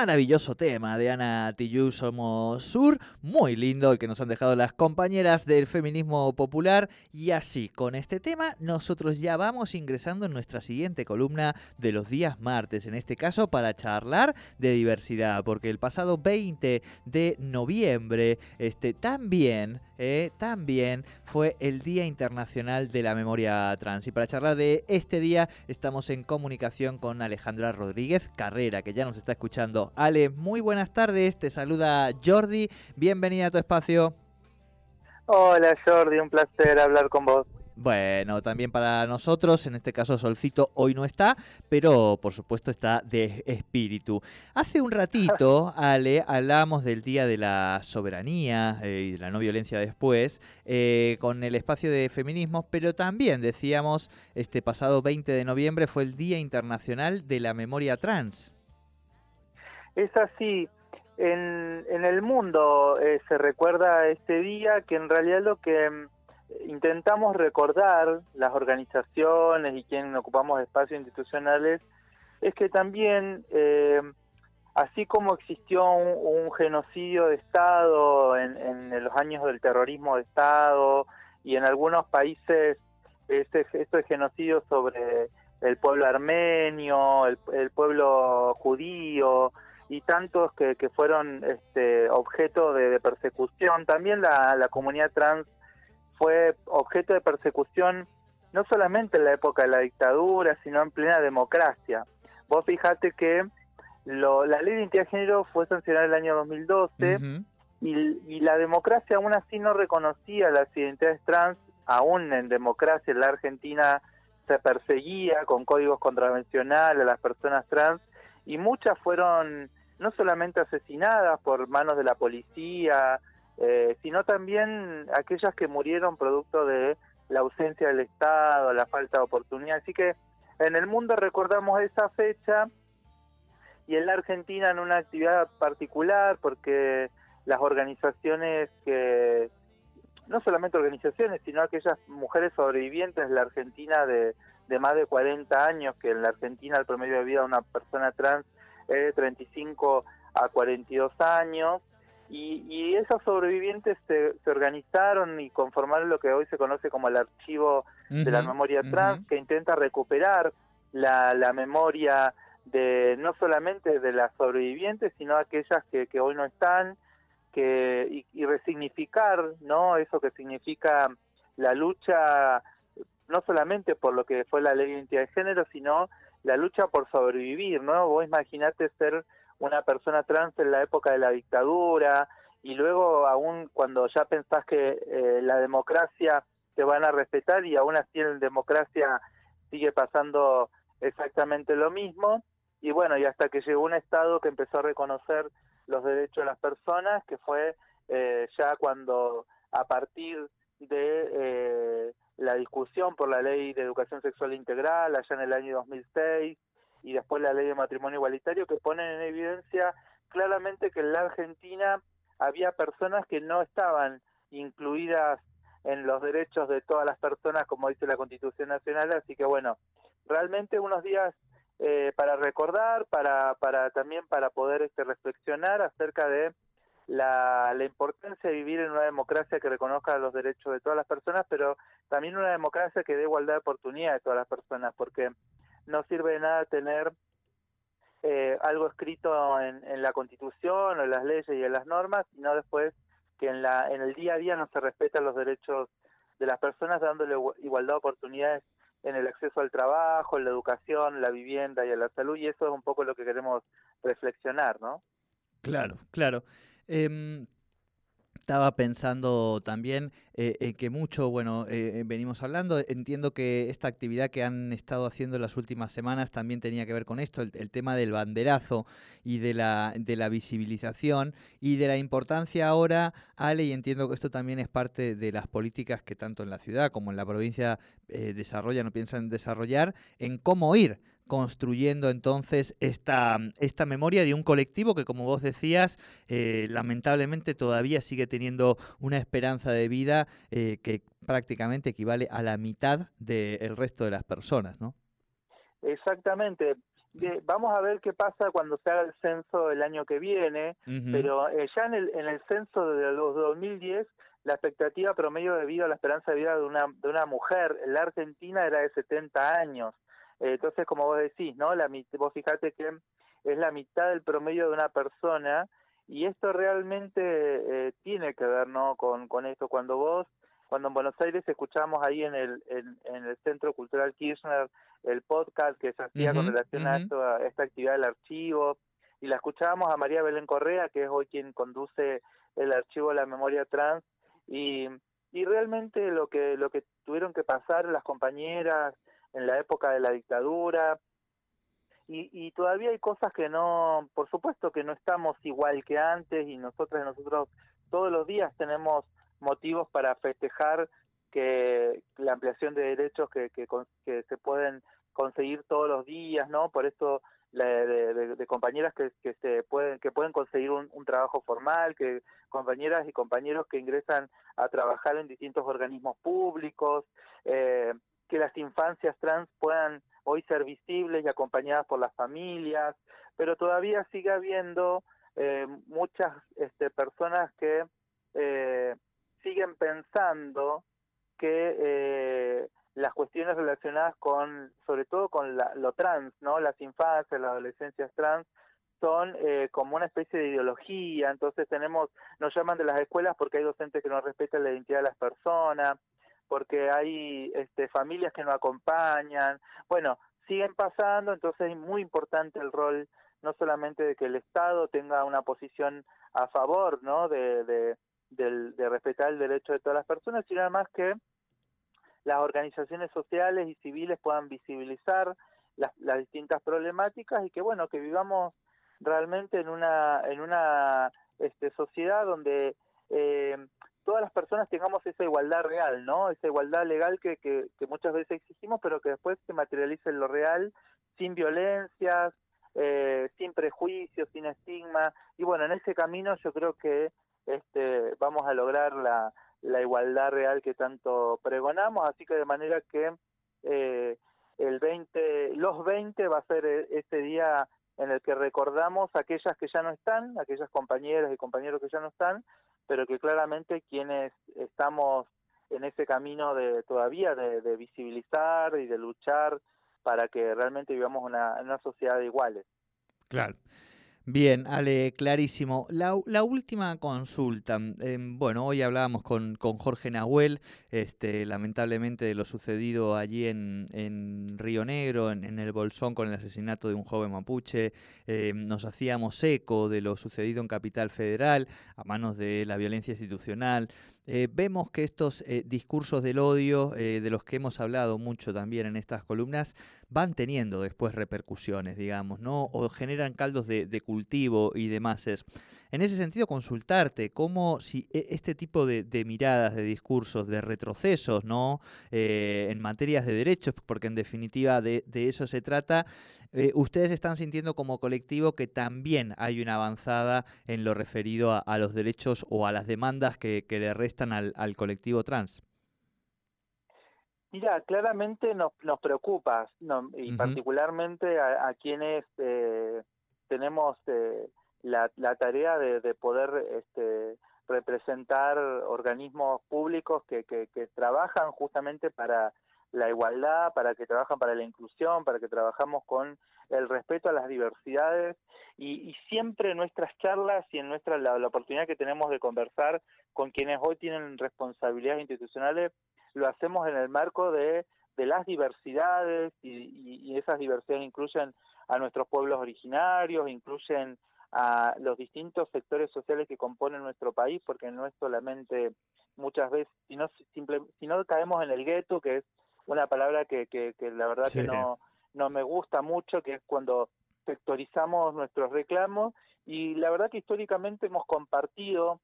maravilloso tema de Ana Tijoux Somos Sur, muy lindo el que nos han dejado las compañeras del feminismo popular. Y así con este tema nosotros ya vamos ingresando en nuestra siguiente columna de los días martes, en este caso para charlar de diversidad, porque el pasado 20 de noviembre este, también, eh, también fue el Día Internacional de la Memoria Trans y para charlar de este día estamos en comunicación con Alejandra Rodríguez Carrera, que ya nos está escuchando. Ale, muy buenas tardes, te saluda Jordi, bienvenida a tu espacio. Hola Jordi, un placer hablar con vos. Bueno, también para nosotros, en este caso Solcito hoy no está, pero por supuesto está de espíritu. Hace un ratito, Ale, hablamos del Día de la Soberanía eh, y de la no violencia después, eh, con el espacio de feminismos, pero también decíamos, este pasado 20 de noviembre fue el Día Internacional de la Memoria Trans. Es así. En, en el mundo eh, se recuerda este día que en realidad lo que mm, intentamos recordar las organizaciones y quienes ocupamos espacios institucionales es que también eh, así como existió un, genocidio de Estado en, en, los años del terrorismo de Estado y en algunos países este, estos genocidios sobre el pueblo armenio, el, el pueblo judío, y tantos que, que fueron este, objeto de, persecución. También la, la, comunidad trans fue objeto de persecución no solamente en la época de la dictadura, sino en plena democracia. Vos fijate que lo, la ley de identidad de género fue sancionada en el año 2012 y, y la democracia aún así no reconocía las identidades trans, aún en democracia en la Argentina se perseguía con códigos contravencionales a las personas trans y muchas fueron no solamente asesinadas por manos de la policía, eh, sino también aquellas que murieron producto de la ausencia del Estado, la falta de oportunidad. Así que en el mundo recordamos esa fecha y en la Argentina en una actividad particular porque las organizaciones que, no solamente organizaciones, sino aquellas mujeres sobrevivientes de la Argentina de, de más de 40 años, que en la Argentina el promedio de vida de una persona trans de 35 a 42 años, y, y esos sobrevivientes se, se, organizaron y conformaron lo que hoy se conoce como el archivo de la memoria trans, que intenta recuperar la, la memoria de no solamente de las sobrevivientes, sino aquellas que, que hoy no están, que y, y, resignificar, ¿no? Eso que significa la lucha no solamente por lo que fue la ley de identidad de género, sino la lucha por sobrevivir, ¿no? Vos imaginate ser una persona trans en la época de la dictadura y luego aún cuando ya pensás que eh, la democracia te van a respetar y aún así en democracia sigue pasando exactamente lo mismo. Y bueno, y hasta que llegó un Estado que empezó a reconocer los derechos de las personas, que fue eh, ya cuando a partir de eh, la discusión por la ley de educación sexual integral allá en el año 2006 y después la ley de matrimonio igualitario que ponen en evidencia claramente que en la Argentina había personas que no estaban incluidas en los derechos de todas las personas como dice la Constitución Nacional, así que bueno, realmente unos días eh, para recordar, para, para también para poder este, reflexionar acerca de la, la importancia de vivir en una democracia que reconozca los derechos de todas las personas, pero también una democracia que dé igualdad de oportunidad de todas las personas, porque no sirve de nada tener eh, algo escrito en, en, la Constitución o en las leyes y en las normas, sino después que en, la, en el día a día no se respetan los derechos de las personas dándole igualdad de oportunidades en el acceso al trabajo, en la educación, la vivienda y en la salud, y eso es un poco lo que queremos reflexionar, ¿no? Claro, claro. Eh, estaba pensando también eh, eh, que mucho, bueno, eh, venimos hablando, entiendo que esta actividad que han estado haciendo las últimas semanas también tenía que ver con esto, el, el, tema del banderazo y de la, de la visibilización y de la importancia ahora, Ale, y entiendo que esto también es parte de las políticas que tanto en la ciudad como en la provincia desarrollan o piensan desarrollar, en cómo ir construyendo entonces esta, esta memoria de un colectivo que, como vos decías, eh, lamentablemente todavía sigue teniendo una esperanza de vida eh, que prácticamente equivale a la mitad del resto de las personas, ¿no? Exactamente. vamos a ver qué pasa cuando se haga el censo el año que viene, pero eh, ya en el, en el censo de los 2010 la expectativa promedio de vida, la esperanza de vida de una, de una mujer en la Argentina era de 70 años. Eh, entonces, como vos decís, ¿no? La, vos fijate que es la mitad del promedio de una persona y esto realmente eh, tiene que ver, ¿no? Con, con esto. Cuando vos, cuando en Buenos Aires escuchamos ahí en el, en, el Centro Cultural Kirchner el podcast que se hacía con relación a, esto, a esta actividad del archivo, y la escuchábamos a María Belén Correa, que es hoy quien conduce el archivo de la memoria trans, y, y realmente lo que, lo que tuvieron que pasar las compañeras en la época de la dictadura, y, y todavía hay cosas que no, por supuesto que no estamos igual que antes y nosotros nosotros todos los días tenemos motivos para festejar que la ampliación de derechos que, que, que se pueden conseguir todos los días, ¿no? Por eso de, de, compañeras que, que se pueden que pueden conseguir un, un, trabajo formal, que compañeras y compañeros que ingresan a trabajar en distintos organismos públicos, eh, que las infancias trans puedan hoy ser visibles y acompañadas por las familias, pero todavía sigue habiendo eh, muchas este, personas que eh, siguen pensando que eh, las cuestiones relacionadas con, sobre todo con lo trans, ¿no? Las infancias, las adolescencias trans, son eh, como una especie de ideología, entonces tenemos, nos llaman de las escuelas porque hay docentes que no respetan la identidad de las personas, porque hay este, familias que no acompañan, bueno, siguen pasando, entonces es muy importante el rol no solamente de que el Estado tenga una posición a favor, ¿no? De, de, de, respetar el derecho de todas las personas, sino además que las organizaciones sociales y civiles puedan visibilizar las, las distintas problemáticas y que bueno que vivamos realmente en una en una este, sociedad donde eh, todas las personas tengamos esa igualdad real, ¿no? Esa igualdad legal que, que, muchas veces exigimos, pero que después se materialice en lo real, sin violencias, eh, sin prejuicios, sin estigma. Y bueno, en ese camino yo creo que este, vamos a lograr la, la igualdad real que tanto pregonamos, así que de manera que eh, el 20, los 20 va a ser este día en el que recordamos a aquellas que ya no están, aquellas compañeras y compañeros que ya no están, pero que claramente quienes estamos en ese camino de todavía de, visibilizar y de luchar para que realmente vivamos una, una sociedad de iguales. Claro. Bien, Ale, clarísimo. La, última consulta. Em, bueno, hoy hablábamos con, con, Jorge Nahuel, este, lamentablemente de lo sucedido allí en, en Río Negro, en, el Bolsón, con el asesinato de un joven mapuche. Em, nos hacíamos eco de lo sucedido en Capital Federal a manos de la violencia institucional. Eh, vemos que estos eh, discursos del odio, eh, de los que hemos hablado mucho también en estas columnas, van teniendo después repercusiones, digamos, ¿no? O generan caldos de, cultivo y demás. En ese sentido, consultarte cómo si e, este tipo de, miradas, de discursos, de retrocesos, ¿no? en materias de derechos, porque en definitiva de, eso se trata, eh, ustedes están sintiendo como colectivo que también hay una avanzada en lo referido a, los derechos o a las demandas que, le restan al, colectivo trans. Mira, claramente nos, nos preocupa, y particularmente a, quienes eh, tenemos eh, la, la, tarea de, de poder este, representar organismos públicos que, que, trabajan justamente para la igualdad, para que trabajan para la inclusión, para que trabajamos con el respeto a las diversidades. Y, y siempre nuestras charlas y en nuestra la, oportunidad que tenemos de conversar con quienes hoy tienen responsabilidades institucionales, lo hacemos en el marco de, de las diversidades y, y, esas diversidades incluyen a nuestros pueblos originarios, incluyen a los distintos sectores sociales que componen nuestro país, porque no es solamente muchas veces, si no, simple, si no caemos en el gueto, que es una palabra que, que, que la verdad que no, no me gusta mucho, que es cuando sectorizamos nuestros reclamos y la verdad que históricamente hemos compartido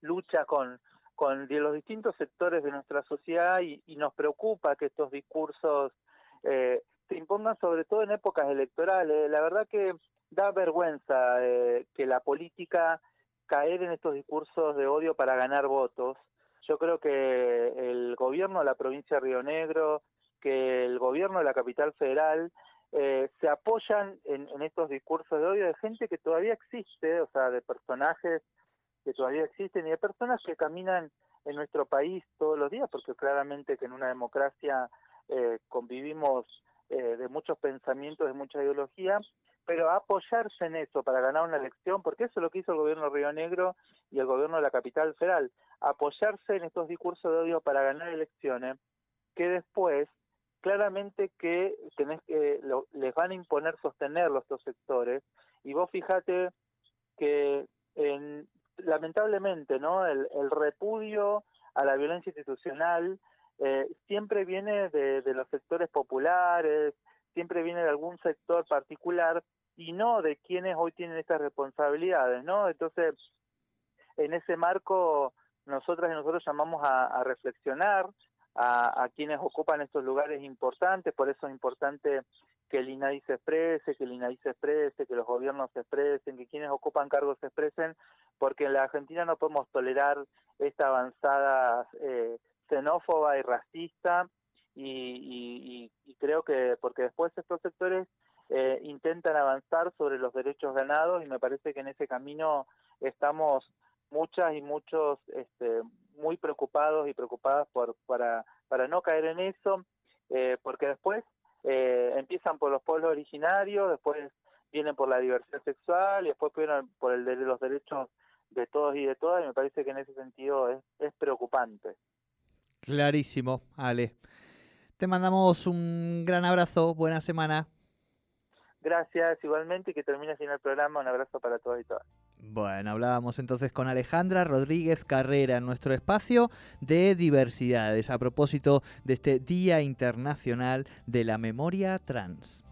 lucha con, con los distintos sectores de nuestra sociedad y, y nos preocupa que estos discursos eh, se impongan sobre todo en épocas electorales. La verdad que da vergüenza eh, que la política caer en estos discursos de odio para ganar votos. Yo creo que el gobierno de la provincia de Río Negro, que el gobierno de la capital federal eh, se apoyan en, estos discursos de odio de gente que todavía existe, o sea, de personajes que todavía existen y de personas que caminan en nuestro país todos los días, porque claramente que en una democracia eh, convivimos eh, de muchos pensamientos, de mucha ideología, pero apoyarse en eso para ganar una elección, porque eso es lo que hizo el gobierno de Río Negro y el gobierno de la capital federal, apoyarse en estos discursos de odio para ganar elecciones, que después claramente que tenés que les van a imponer sostenerlos estos sectores y vos fíjate que en, lamentablemente no el, repudio a la violencia institucional eh, siempre viene de, los sectores populares siempre viene de algún sector particular y no de quienes hoy tienen estas responsabilidades no entonces en ese marco nosotras y nosotros llamamos a reflexionar a, quienes ocupan estos lugares importantes, por eso es importante que el INADI se exprese, que el INADI se exprese, que los gobiernos se expresen, que quienes ocupan cargos se expresen, porque en la Argentina no podemos tolerar esta avanzada eh, xenófoba y racista y, creo que porque después estos sectores eh, intentan avanzar sobre los derechos ganados y me parece que en ese camino estamos muchas y muchos este, muy preocupados y preocupadas por, para, para no caer en eso, eh, porque después eh, empiezan por los pueblos originarios, después vienen por la diversidad sexual y después vienen por el de los derechos de todos y de todas, y me parece que en ese sentido es, es preocupante. Clarísimo, Ale. Te mandamos un gran abrazo, buena semana. Gracias, igualmente, y que termine así el programa. Un abrazo para todos y todas. Bueno, hablábamos entonces con Alejandra Rodríguez Carrera en nuestro espacio de diversidades a propósito de este Día Internacional de la Memoria Trans.